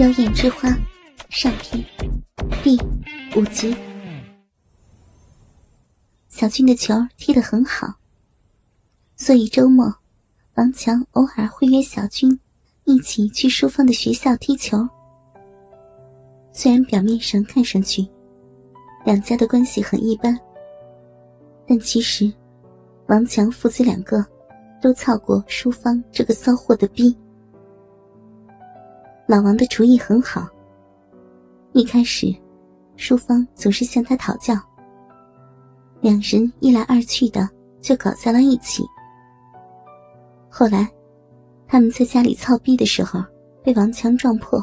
妖艳之花上篇第五集。小军的球踢得很好，所以周末王强偶尔会约小军一起去淑芳的学校踢球。虽然表面上看上去两家的关系很一般，但其实王强父子两个都操过淑芳这个骚货的逼。老王的厨艺很好。一开始，淑芳总是向他讨教，两人一来二去的就搞在了一起。后来，他们在家里操逼的时候被王强撞破。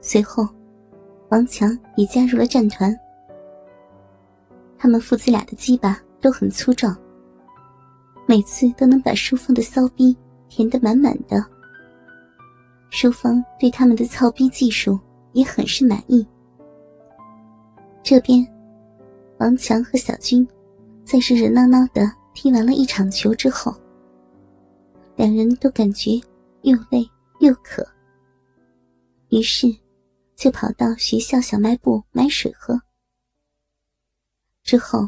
随后，王强也加入了战团。他们父子俩的鸡巴都很粗壮，每次都能把淑芳的骚逼填得满满的。淑芳对他们的操逼技术也很是满意。这边，王强和小军在热热闹闹的踢完了一场球之后，两人都感觉又累又渴，于是就跑到学校小卖部买水喝。之后，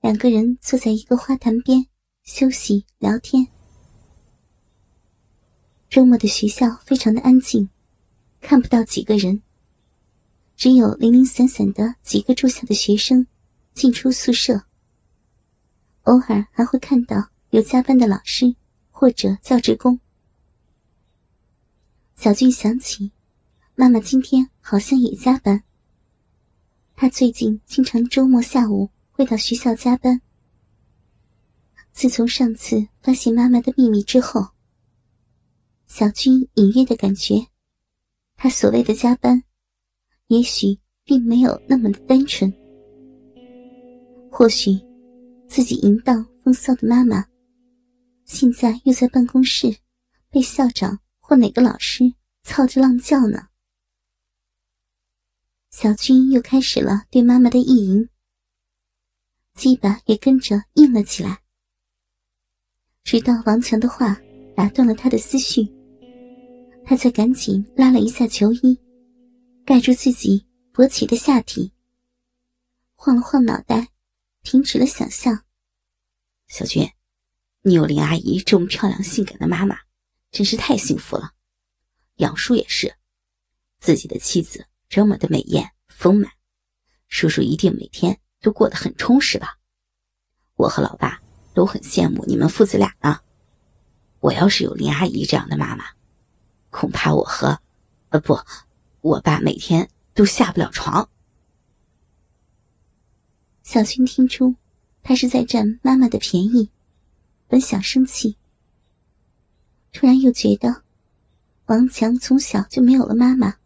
两个人坐在一个花坛边休息聊天。周末的学校非常的安静，看不到几个人，只有零零散散的几个住校的学生进出宿舍。偶尔还会看到有加班的老师或者教职工。小俊想起，妈妈今天好像也加班。他最近经常周末下午会到学校加班。自从上次发现妈妈的秘密之后。小军隐约的感觉，他所谓的加班，也许并没有那么的单纯。或许，自己淫荡风骚的妈妈，现在又在办公室被校长或哪个老师操着浪叫呢？小军又开始了对妈妈的意淫，鸡巴也跟着硬了起来。直到王强的话打断了他的思绪。他才赶紧拉了一下球衣，盖住自己勃起的下体，晃了晃脑袋，停止了想象。小军，你有林阿姨这么漂亮性感的妈妈，真是太幸福了。杨叔也是，自己的妻子这么的美艳丰满，叔叔一定每天都过得很充实吧？我和老爸都很羡慕你们父子俩呢。我要是有林阿姨这样的妈妈。恐怕我和，呃不，我爸每天都下不了床。小军听出他是在占妈妈的便宜，本想生气，突然又觉得王强从小就没有了妈妈，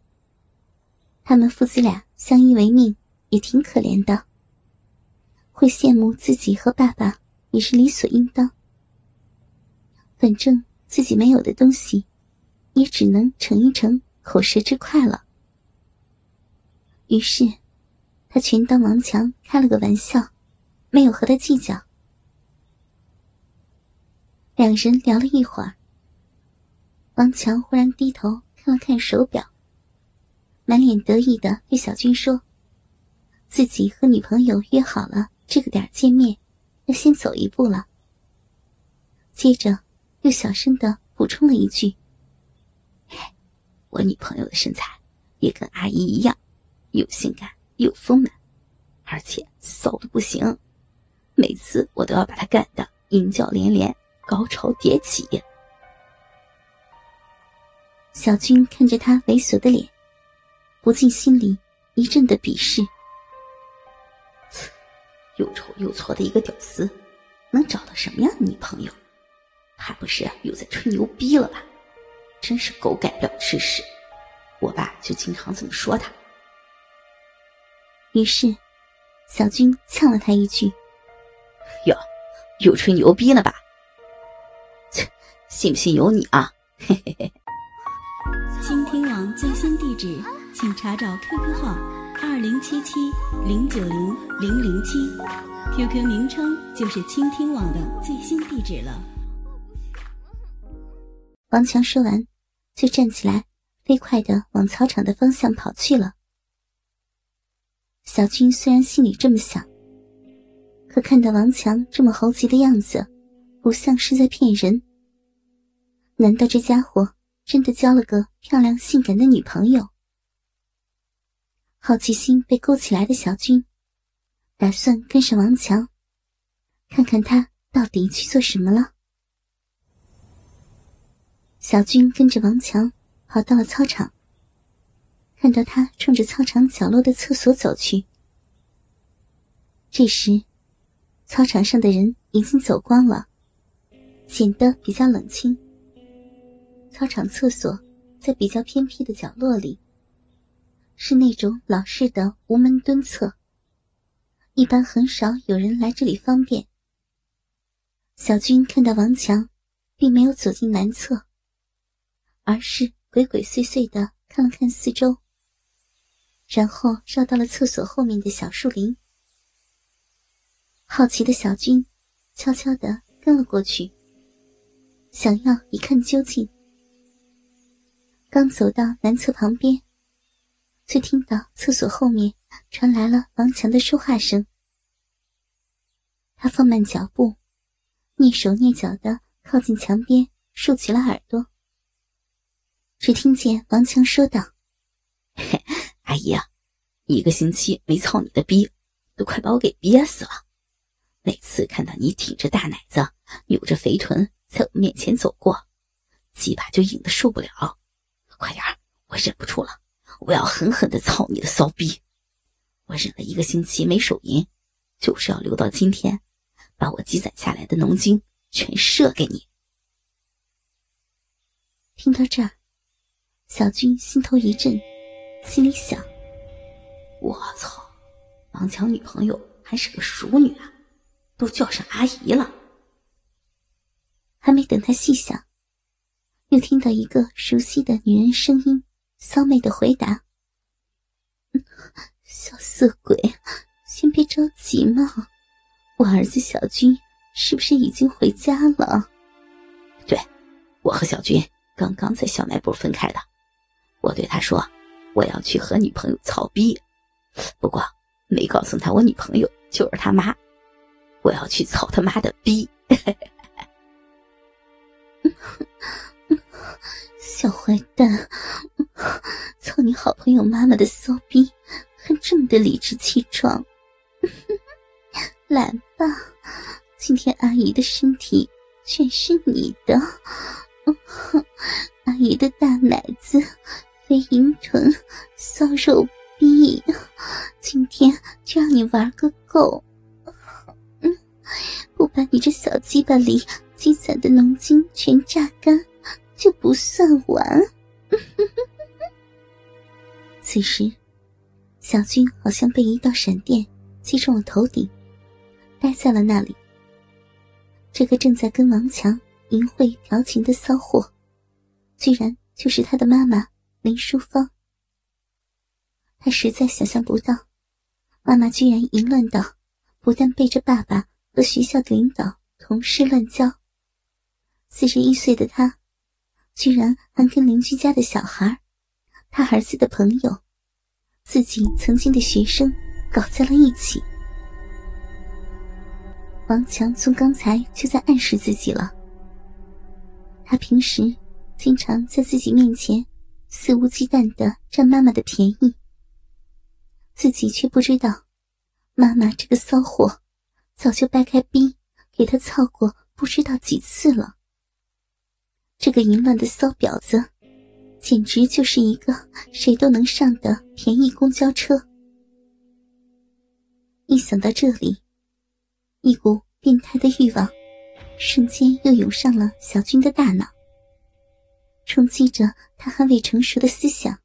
他们父子俩相依为命也挺可怜的，会羡慕自己和爸爸也是理所应当。反正自己没有的东西。也只能逞一逞口舌之快了。于是，他全当王强开了个玩笑，没有和他计较。两人聊了一会儿，王强忽然低头看了看手表，满脸得意的对小军说：“自己和女朋友约好了这个点见面，要先走一步了。”接着，又小声的补充了一句。我女朋友的身材也跟阿姨一样，又性感又丰满，而且骚的不行，每次我都要把她干的淫叫连连，高潮迭起。小军看着他猥琐的脸，不禁心里一阵的鄙视。又丑又矬的一个屌丝，能找到什么样的女朋友？还不是又在吹牛逼了吧？真是狗改不了吃屎，我爸就经常这么说他。于是，小军呛了他一句：“哟，又吹牛逼了吧？切，信不信由你啊！”嘿嘿嘿。倾听网最新地址，请查找 QQ 号二零七七零九零零零七，QQ 名称就是倾听网的最新地址了。王强说完。就站起来，飞快的往操场的方向跑去了。小军虽然心里这么想，可看到王强这么猴急的样子，不像是在骗人。难道这家伙真的交了个漂亮性感的女朋友？好奇心被勾起来的小军，打算跟上王强，看看他到底去做什么了。小军跟着王强跑到了操场，看到他冲着操场角落的厕所走去。这时，操场上的人已经走光了，显得比较冷清。操场厕所在比较偏僻的角落里，是那种老式的无门蹲厕，一般很少有人来这里方便。小军看到王强，并没有走进男厕。而是鬼鬼祟祟的看了看四周，然后绕到了厕所后面的小树林。好奇的小军悄悄的跟了过去，想要一看究竟。刚走到男厕旁边，却听到厕所后面传来了王强的说话声。他放慢脚步，蹑手蹑脚的靠近墙边，竖起了耳朵。只听见王强说道：“阿姨啊，一个星期没操你的逼，都快把我给憋死了。每次看到你挺着大奶子、扭着肥臀在我面前走过，鸡巴就硬的受不了。快点我忍不住了，我要狠狠的操你的骚逼！我忍了一个星期没手淫，就是要留到今天，把我积攒下来的浓精全射给你。”听到这儿。小军心头一震，心里想：“我操，王强女朋友还是个熟女啊，都叫上阿姨了。”还没等他细想，又听到一个熟悉的女人声音，骚媚的回答：“小色鬼，先别着急嘛，我儿子小军是不是已经回家了？”“对，我和小军刚刚在小卖部分开的。”我对他说：“我要去和女朋友操逼，不过没告诉他我女朋友就是他妈。我要去操他妈的逼！小坏蛋，操你好朋友妈妈的骚逼，还这么的理直气壮！来吧，今天阿姨的身体全是你的，阿姨的大奶子。”肥银臀，骚肉逼，今天就让你玩个够！不把你这小鸡巴里积攒的浓精全榨干，就不算完。此时，小军好像被一道闪电击中了头顶，呆在了那里。这个正在跟王强淫秽调情的骚货，居然就是他的妈妈。林淑芳，他实在想象不到，妈妈居然淫乱到不但背着爸爸和学校的领导同事乱交，四十一岁的他，居然还跟邻居家的小孩，他儿子的朋友，自己曾经的学生搞在了一起。王强从刚才就在暗示自己了，他平时经常在自己面前。肆无忌惮的占妈妈的便宜，自己却不知道，妈妈这个骚货早就掰开逼给他操过不知道几次了。这个淫乱的骚婊子，简直就是一个谁都能上的便宜公交车。一想到这里，一股变态的欲望瞬间又涌上了小军的大脑。冲击着他还未成熟的思想，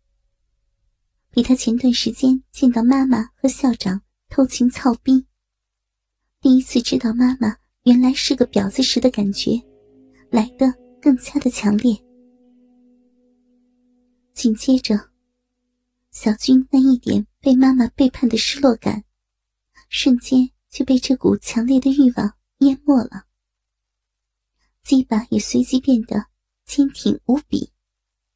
比他前段时间见到妈妈和校长偷情操逼，第一次知道妈妈原来是个婊子时的感觉，来的更加的强烈。紧接着，小军那一点被妈妈背叛的失落感，瞬间就被这股强烈的欲望淹没了，鸡巴也随即变得。坚挺无比。